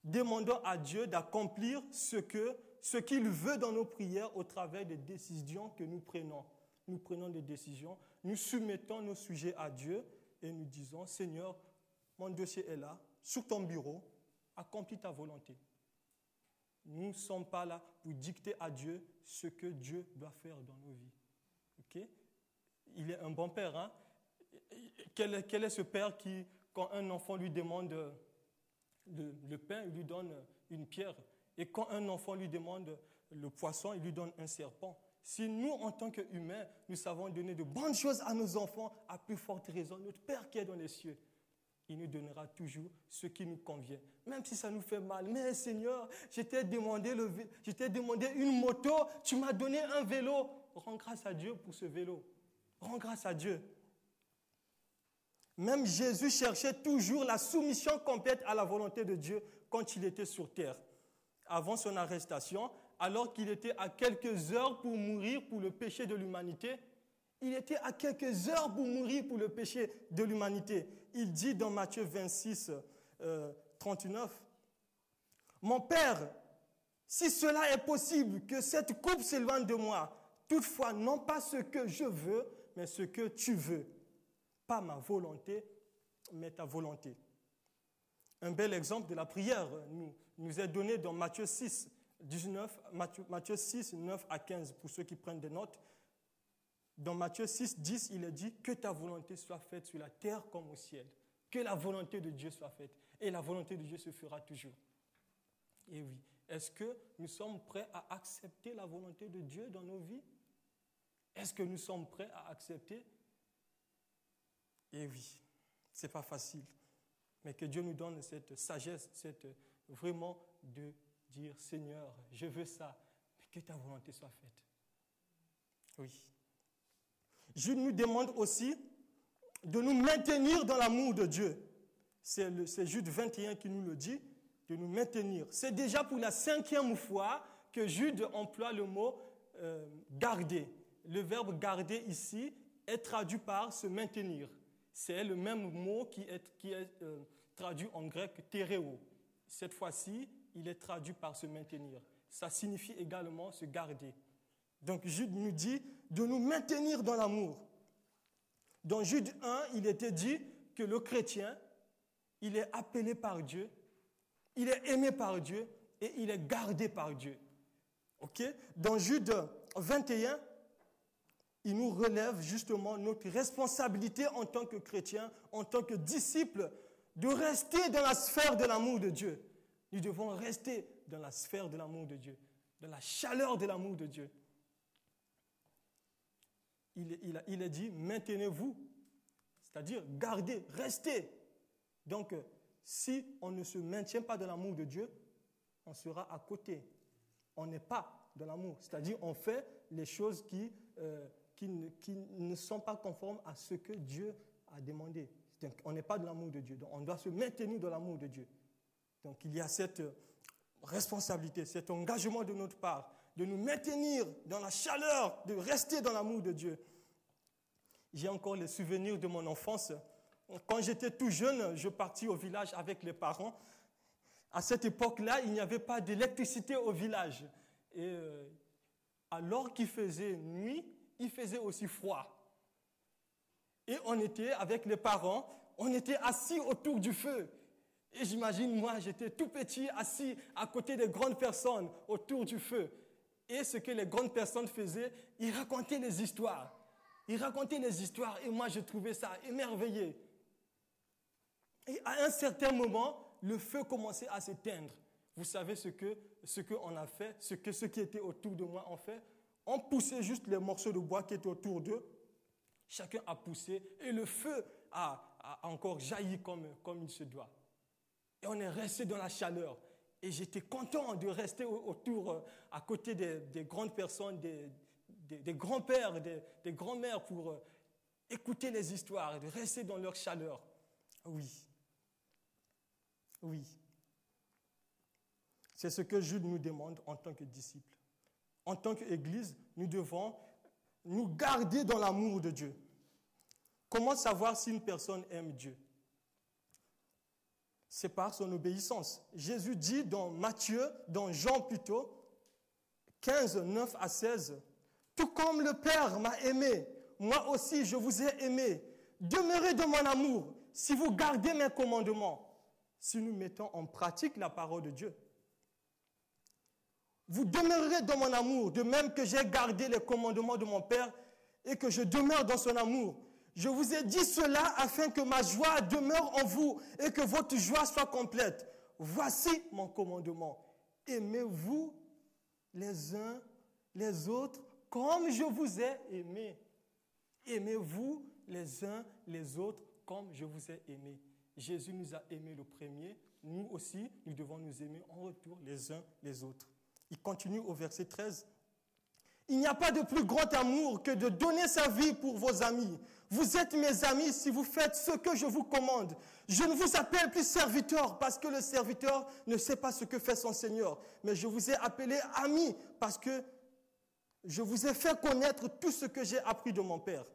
demandons à Dieu d'accomplir ce que ce qu'il veut dans nos prières au travers des décisions que nous prenons. Nous prenons des décisions, nous soumettons nos sujets à Dieu et nous disons, Seigneur, mon dossier est là, sur ton bureau, accomplis ta volonté. Nous ne sommes pas là pour dicter à Dieu ce que Dieu doit faire dans nos vies. Ok? Il est un bon père. Hein? quel, est, ce père qui, quand un enfant lui demande le, pain, il lui donne une pierre. Et quand un enfant lui demande le poisson, il lui donne un serpent. Si nous, en tant qu'humains, nous savons donner de bonnes choses à nos enfants, à plus forte raison, notre Père qui est dans les cieux, il nous donnera toujours ce qui nous convient. Même si ça nous fait mal. Mais Seigneur, je t'ai demandé, demandé une moto, tu m'as donné un vélo. Rends grâce à Dieu pour ce vélo. Rends grâce à Dieu. Même Jésus cherchait toujours la soumission complète à la volonté de Dieu quand il était sur terre. Avant son arrestation, alors qu'il était à quelques heures pour mourir pour le péché de l'humanité, il était à quelques heures pour mourir pour le péché de l'humanité. Il dit dans Matthieu 26, 39, euh, Mon Père, si cela est possible, que cette coupe s'éloigne de moi, toutefois non pas ce que je veux, mais ce que tu veux pas ma volonté, mais ta volonté. Un bel exemple de la prière nous, est donné dans Matthieu 6, 19, Matthieu, Matthieu 6, 9 à 15, pour ceux qui prennent des notes. Dans Matthieu 6, 10, il est dit que ta volonté soit faite sur la terre comme au ciel. Que la volonté de Dieu soit faite. Et la volonté de Dieu se fera toujours. Et oui, est-ce que nous sommes prêts à accepter la volonté de Dieu dans nos vies? Est-ce que nous sommes prêts à accepter? Et oui, c'est pas facile. Mais que Dieu nous donne cette sagesse, cette vraiment de dire Seigneur, je veux ça, mais que ta volonté soit faite. Oui. Jude nous demande aussi de nous maintenir dans l'amour de Dieu. C'est Jude 21 qui nous le dit, de nous maintenir. C'est déjà pour la cinquième fois que Jude emploie le mot euh, garder. Le verbe garder ici est traduit par se maintenir c'est le même mot qui est, qui est euh, traduit en grec tereo. Cette fois-ci, il est traduit par se maintenir. Ça signifie également se garder. Donc Jude nous dit de nous maintenir dans l'amour. Dans Jude 1, il était dit que le chrétien, il est appelé par Dieu, il est aimé par Dieu et il est gardé par Dieu. Dans Jude 21, il nous relève justement notre responsabilité en tant que chrétien, en tant que disciple, de rester dans la sphère de l'amour de Dieu. Nous devons rester dans la sphère de l'amour de Dieu, dans la chaleur de l'amour de Dieu. Il, il, a, dit, maintenez-vous, c'est-à-dire gardez, restez. Donc, si on ne se maintient pas dans l'amour de Dieu, on sera à côté. On n'est pas dans l'amour. C'est-à-dire, on fait les choses qui, euh, qui, ne, qui, ne, sont pas conformes à ce que Dieu a demandé. On n'est pas dans l'amour de Dieu. Donc, on doit se maintenir dans l'amour de Dieu. Donc, il y a cette responsabilité, cet engagement de notre part, de nous maintenir dans la chaleur, de rester dans l'amour de Dieu. J'ai encore les souvenirs de mon enfance. Quand j'étais tout jeune, je partis au village avec les parents. À cette époque-là, il n'y avait pas d'électricité au village. Euh, alors qu'il faisait nuit, il faisait aussi froid. Et on était avec les parents, on était assis autour du feu. Et j'imagine, moi, j'étais tout petit, assis à côté des grandes personnes autour du feu. Et ce que les grandes personnes faisaient, ils racontaient les histoires. Ils racontaient les histoires et moi, je trouvais ça émerveillé. Et à un certain moment, le feu commençait à s'éteindre. Vous savez ce que ce qu'on a fait, ce que ceux qui étaient autour de moi ont fait? On poussait juste les morceaux de bois qui étaient autour d'eux. Chacun a poussé et le feu a, encore jailli comme, comme il se doit. Et on est resté dans la chaleur. Et j'étais content de rester autour, euh, à côté des, grandes personnes, des, des, grands-pères, des, grands-mères pour euh, écouter les histoires et de rester dans leur chaleur. Oui. Oui. C'est ce que Jude nous demande en tant que disciples. En tant qu'Église, nous devons nous garder dans l'amour de Dieu. Comment savoir si une personne aime Dieu? C'est par son obéissance. Jésus dit dans Matthieu, dans Jean plutôt, 15, 9 à 16, Tout comme le Père m'a aimé, moi aussi je vous ai aimé. Demeurez dans mon amour si vous gardez mes commandements, si nous mettons en pratique la parole de Dieu. Vous demeurerez dans mon amour, de même que j'ai gardé les commandements de mon Père et que je demeure dans son amour. Je vous ai dit cela afin que ma joie demeure en vous et que votre joie soit complète. Voici mon commandement. Aimez-vous les uns les autres comme je vous ai aimé. Aimez-vous les uns les autres comme je vous ai aimé. Jésus nous a aimés le premier. Nous aussi, nous devons nous aimer en retour les uns les autres. Il continue au verset 13. Il n'y a pas de plus grand amour que de donner sa vie pour vos amis. Vous êtes mes amis si vous faites ce que je vous commande. Je ne vous appelle plus serviteur parce que le serviteur ne sait pas ce que fait son Seigneur. Mais je vous ai appelé ami parce que je vous ai fait connaître tout ce que j'ai appris de mon Père.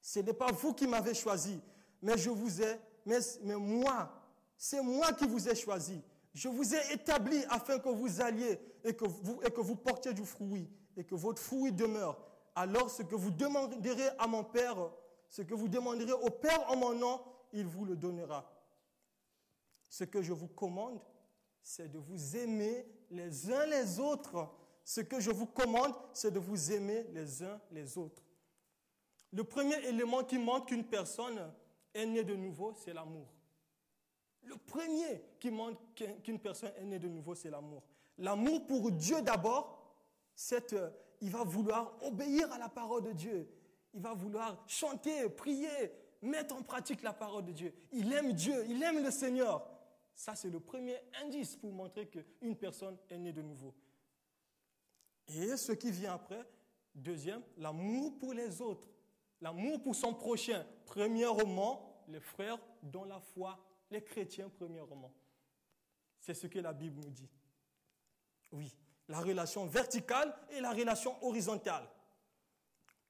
Ce n'est pas vous qui m'avez choisi, mais je vous ai, mais, moi, c'est moi qui vous ai choisi je vous ai établi afin que vous alliez et que vous, portiez du fruit et que votre fruit demeure. Alors ce que vous demanderez à mon Père, ce que vous demanderez au Père en mon nom, il vous le donnera. Ce que je vous commande, c'est de vous aimer les uns les autres. Ce que je vous commande, c'est de vous aimer les uns les autres. Le premier élément qui montre qu'une personne est née de nouveau, c'est l'amour. Le premier qui montre qu'une personne est née de nouveau, c'est l'amour. L'amour pour Dieu d'abord, c'est euh, il va vouloir obéir à la parole de Dieu. Il va vouloir chanter, prier, mettre en pratique la parole de Dieu. Il aime Dieu, il aime le Seigneur. Ça, c'est le premier indice pour montrer qu'une personne est née de nouveau. Et ce qui vient après, deuxième, l'amour pour les autres. L'amour pour son prochain. Premièrement, les frères dans la foi les chrétiens premièrement. C'est ce que la Bible nous dit. Oui, la relation verticale et la relation horizontale.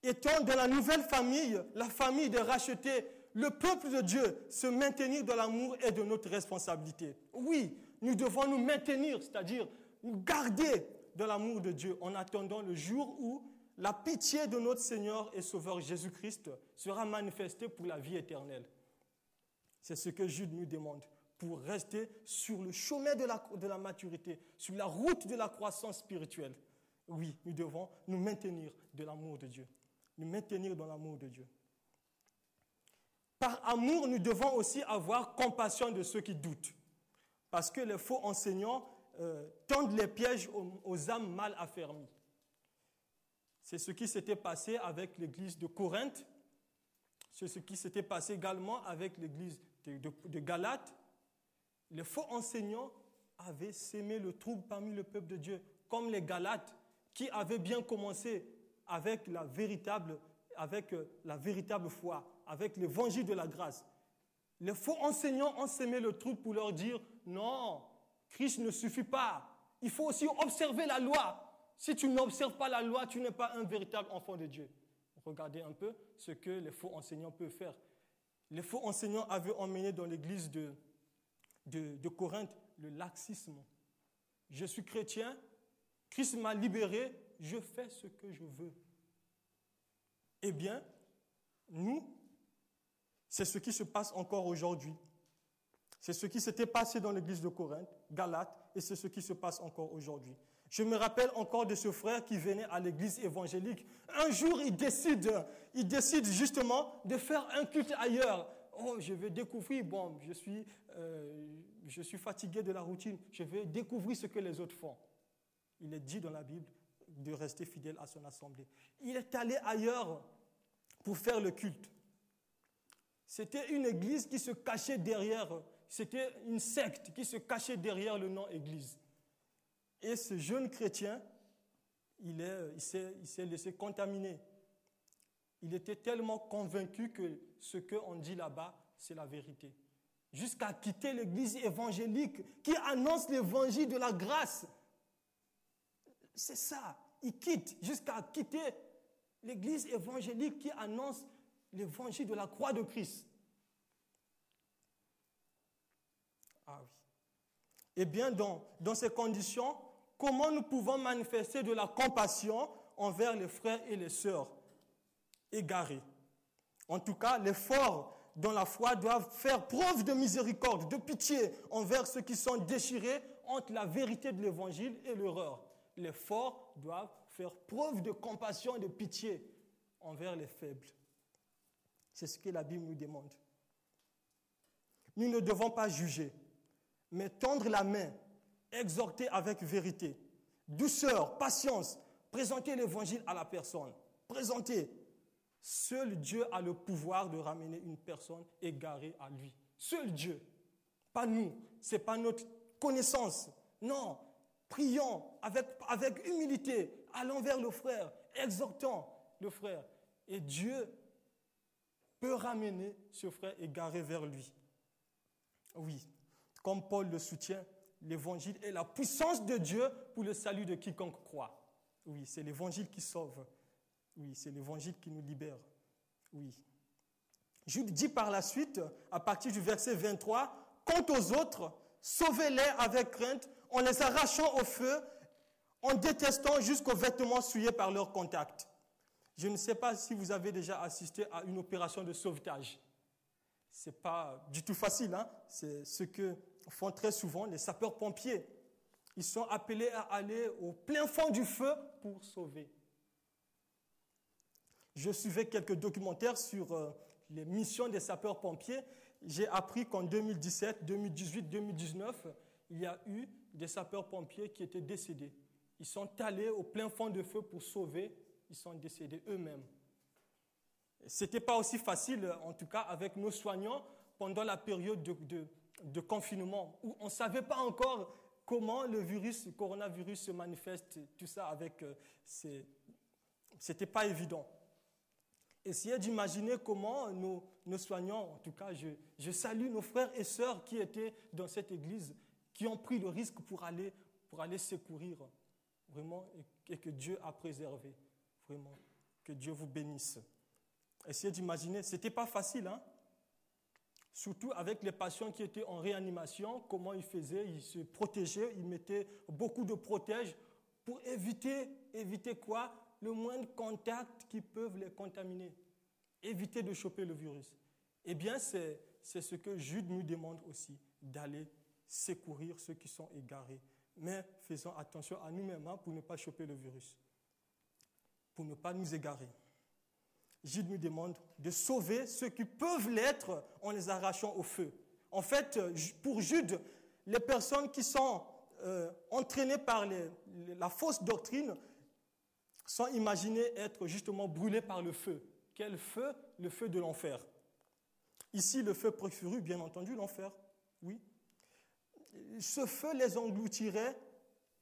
Étant dans la nouvelle famille, la famille de racheter le peuple de Dieu, se maintenir dans l'amour est de notre responsabilité. Oui, nous devons nous maintenir, c'est-à-dire nous garder dans l'amour de Dieu en attendant le jour où la pitié de notre Seigneur et Sauveur Jésus-Christ sera manifestée pour la vie éternelle. C'est ce que Jude nous demande pour rester sur le chemin de la, maturité, sur la route de la croissance spirituelle. Oui, nous devons nous maintenir de l'amour de Dieu. Nous maintenir dans l'amour de Dieu. Par amour, nous devons aussi avoir compassion de ceux qui doutent. Parce que les faux enseignants euh, tendent les pièges aux, âmes mal affermies. C'est ce qui s'était passé avec l'église de Corinthe. C'est ce qui s'était passé également avec l'église de, de Galate. Les faux enseignants avaient sémé le trouble parmi le peuple de Dieu, comme les Galates qui avaient bien commencé avec la véritable, avec euh, la véritable foi, avec l'évangile de la grâce. Les faux enseignants ont sémé le trouble pour leur dire non, Christ ne suffit pas. Il faut aussi observer la loi. Si tu n'observes pas la loi, tu n'es pas un véritable enfant de Dieu. Regardez un peu ce que les faux enseignants peuvent faire. Les faux enseignants avaient emmené dans l'église de, Corinthe le laxisme. Je suis chrétien, Christ m'a libéré, je fais ce que je veux. Eh bien, nous, c'est ce qui se passe encore aujourd'hui. C'est ce qui s'était passé dans l'église de Corinthe, Galate, et c'est ce qui se passe encore aujourd'hui. Je me rappelle encore de ce frère qui venait à l'église évangélique. Un jour, il décide, il décide justement de faire un culte ailleurs. Oh, je vais découvrir, bon, je suis, euh, je suis fatigué de la routine, je vais découvrir ce que les autres font. Il est dit dans la Bible de rester fidèle à son assemblée. Il est allé ailleurs pour faire le culte. C'était une église qui se cachait derrière, c'était une secte qui se cachait derrière le nom église. Et ce jeune chrétien, il, est, il s'est laissé contaminer. Il était tellement convaincu que ce qu'on dit là-bas, c'est la vérité. Jusqu'à quitter l'église évangélique qui annonce l'évangile de la grâce. C'est ça. Il quitte jusqu'à quitter l'église évangélique qui annonce l'évangile de la croix de Christ. Ah oui. Eh bien, dans ces conditions, comment nous pouvons manifester de la compassion envers les frères et les sœurs égarés? En tout cas, les forts dans la foi doivent faire preuve de miséricorde, de pitié envers ceux qui sont déchirés entre la vérité de l'évangile et l'erreur. Les forts doivent faire preuve de compassion et de pitié envers les faibles. C'est ce que la Bible nous demande. Nous ne devons pas juger, mais tendre la main, exhorter avec vérité, douceur, patience, présenter l'évangile à la personne. Présenter. Seul Dieu a le pouvoir de ramener une personne égarée à lui. Seul Dieu. Pas nous. Ce n'est pas notre connaissance. Non. Prions avec, avec humilité, allons vers le frère, exhortons le frère. Et Dieu peut ramener ce frère égaré vers lui. Oui, comme Paul le soutient, l'évangile est la puissance de Dieu pour le salut de quiconque croit. Oui, c'est l'évangile qui sauve. Oui, c'est l'évangile qui nous libère. Oui. Jude dit par la suite, à partir du verset 23, Quant aux autres, sauvez-les avec crainte en les arrachant au feu, en détestant jusqu'aux vêtements souillés par leur contact. Je ne sais pas si vous avez déjà assisté à une opération de sauvetage. Ce n'est pas du tout facile. Hein? C'est ce que font très souvent les sapeurs-pompiers. Ils sont appelés à aller au plein fond du feu pour sauver. Je suivais quelques documentaires sur euh, les missions des sapeurs-pompiers. J'ai appris qu'en 2017, 2018, 2019, il y a eu des sapeurs-pompiers qui étaient décédés. Ils sont allés au plein fond de feu pour sauver, ils sont décédés eux-mêmes. Ce n'était pas aussi facile, en tout cas, avec nos soignants pendant la période de, confinement, où on ne savait pas encore comment le virus, le coronavirus se manifeste, tout ça avec... Euh, C'était pas évident. Essayez d'imaginer comment nos, nos, soignants, en tout cas, je, je salue nos frères et sœurs qui étaient dans cette église, qui ont pris le risque pour aller, pour aller secourir, vraiment, et, que Dieu a préservé, vraiment. Que Dieu vous bénisse. Essayez d'imaginer, ce n'était pas facile, hein? Surtout avec les patients qui étaient en réanimation, comment ils faisaient, ils se protégeaient, ils mettaient beaucoup de protèges pour éviter, éviter quoi? Le moindre contact qui peuvent les contaminer. Éviter de choper le virus. Eh bien, c'est ce que Jude nous demande aussi, d'aller secourir ceux qui sont égarés mais faisons attention à nous-mêmes hein, pour ne pas choper le virus, pour ne pas nous égarer. Jude nous demande de sauver ceux qui peuvent l'être en les arrachant au feu. En fait, pour Jude, les personnes qui sont euh, entraînées par la fausse doctrine sont imaginées être justement brûlées par le feu. Quel feu? Le feu de l'enfer. Ici, le feu préféré, bien entendu, l'enfer. Oui. Ce feu les engloutirait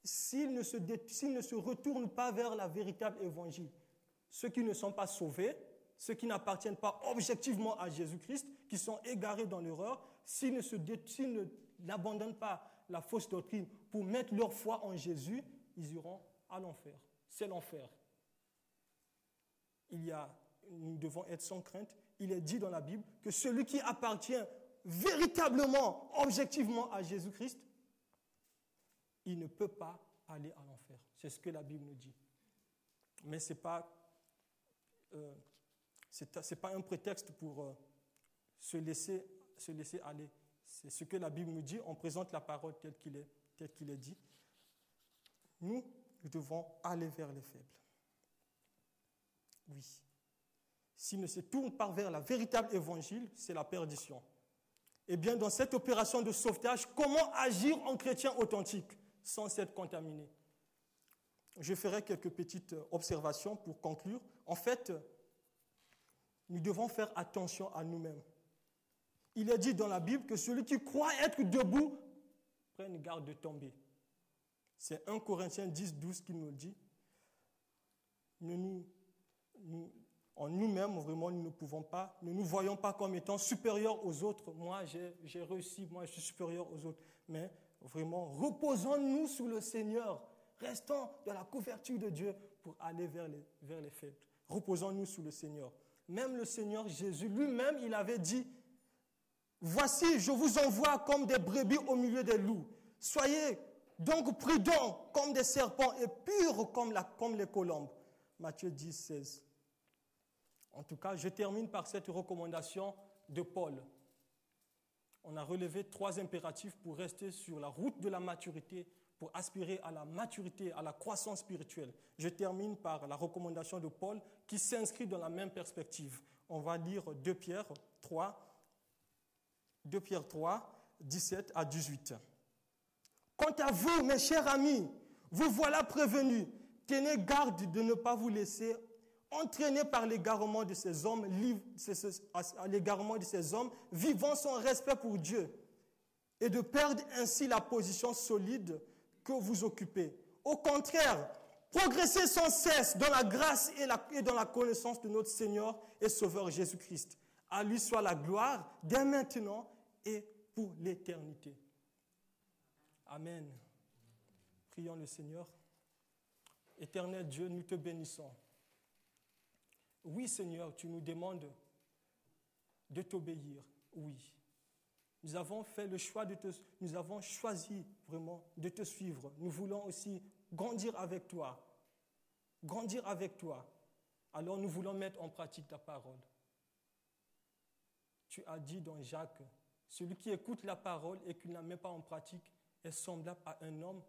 s'ils ne, se, ne se retournent pas vers la véritable évangile. Ceux qui ne sont pas sauvés, ceux qui n'appartiennent pas objectivement à Jésus-Christ, qui sont égarés dans l'erreur, s'ils ne n'abandonnent pas la fausse doctrine pour mettre leur foi en Jésus, ils iront à l'enfer. C'est l'enfer. Il y a, nous devons être sans crainte. Il est dit dans la Bible que celui qui appartient véritablement, objectivement à Jésus-Christ, il ne peut pas aller à l'enfer. C'est ce que la Bible nous dit. Mais ce n'est pas, euh, pas un prétexte pour euh, se, laisser, se laisser aller. C'est ce que la Bible nous dit. On présente la parole telle qu'il est, tel qu'il est dit. Nous, nous devons aller vers les faibles. Oui. S'ils ne se tournent pas vers la véritable évangile, c'est la perdition. Eh bien, dans cette opération de sauvetage, comment agir en chrétien authentique sans s'être contaminé? Je ferai quelques petites observations pour conclure. En fait, nous devons faire attention à nous-mêmes. Il est dit dans la Bible que celui qui croit être debout prenne garde de tomber. C'est 1 Corinthiens 10, 12 qui nous le dit. En nous-mêmes, vraiment, nous ne pouvons pas, ne nous voyons pas comme étant supérieurs aux autres. Moi, j'ai réussi, moi, je suis supérieur aux autres. Mais vraiment, reposons-nous sous le Seigneur. Restons dans la couverture de Dieu pour aller vers les, vers les faibles. Reposons-nous sous le Seigneur. Même le Seigneur Jésus lui-même, il avait dit, Voici, je vous envoie comme des brebis au milieu des loups. Soyez donc prudents comme des serpents et purs comme, les colombes. Matthieu 10, 16. En tout cas, je termine par cette recommandation de Paul. On a relevé trois impératifs pour rester sur la route de la maturité, pour aspirer à la maturité, à la croissance spirituelle. Je termine par la recommandation de Paul qui s'inscrit dans la même perspective. On va lire 2 Pierre 3, 2 Pierre 3, 17 à 18. Quant à vous, mes chers amis, vous voilà prévenus. Tenez garde de ne pas vous laisser entraîner par l'égarement de ces hommes, l'égarement de ces hommes vivant sans respect pour Dieu et de perdre ainsi la position solide que vous occupez. Au contraire, progressez sans cesse dans la grâce et, dans la connaissance de notre Seigneur et Sauveur Jésus-Christ. À lui soit la gloire dès maintenant et pour l'éternité. Amen. Prions le Seigneur. Éternel Dieu, nous te bénissons. Oui, Seigneur, tu nous demandes de t'obéir. Oui. Nous avons fait le choix de te, nous avons choisi vraiment de te suivre. Nous voulons aussi grandir avec toi. Grandir avec toi. Alors nous voulons mettre en pratique ta parole. Tu as dit dans Jacques, celui qui écoute la parole et qui ne la met pas en pratique est semblable à un homme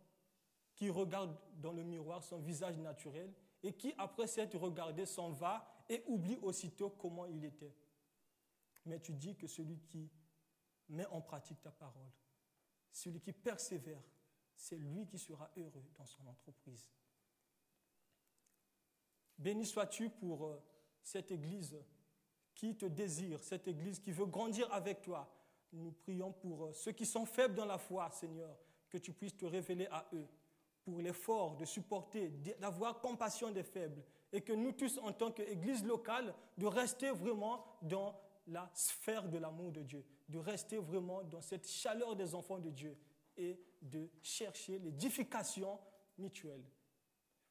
qui regarde dans le miroir son visage naturel et qui, après s'être regardé, s'en va et oublie aussitôt comment il était. Mais tu dis que celui qui met en pratique ta parole, celui qui persévère, c'est lui qui sera heureux dans son entreprise. Béni sois-tu pour euh, cette Église qui te désire, cette Église qui veut grandir avec toi. Nous prions pour euh, ceux qui sont faibles dans la foi, Seigneur, que tu puisses te révéler à eux, pour l'effort de supporter, d'avoir compassion des faibles, et que nous tous, en tant qu'Église locale, de rester vraiment dans la sphère de l'amour de Dieu, de rester vraiment dans cette chaleur des enfants de Dieu et de chercher l'édification mutuelle.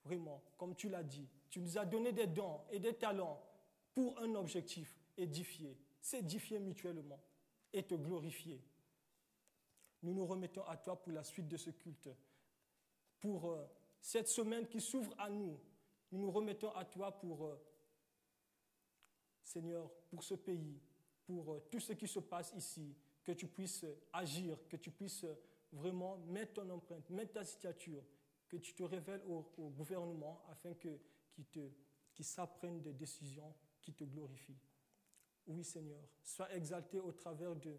Vraiment, comme tu l'as dit, tu nous as donné des dons et des talents pour un objectif, édifier, s'édifier mutuellement et te glorifier. Nous nous remettons à toi pour la suite de ce culte, pour euh, cette semaine qui s'ouvre à nous, nous nous remettons à toi pour, euh, Seigneur, pour ce pays, pour euh, tout ce qui se passe ici, que tu puisses agir, que tu puisses vraiment mets ton empreinte, mets ta signature, que tu te révèles au, gouvernement afin que, qu'ils, te, qu'ils s'apprennent des décisions qui te glorifient. Oui Seigneur, sois exalté au travers de,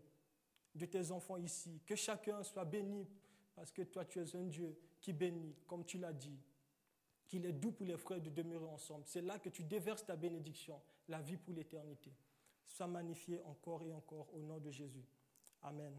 de tes enfants ici, que chacun soit béni parce que toi tu es un Dieu qui bénit, comme tu l'as dit, qu'il est doux pour les frères de demeurer ensemble. C'est là que tu déverses ta bénédiction, la vie pour l'éternité. Sois magnifié encore et encore au nom de Jésus. Amen.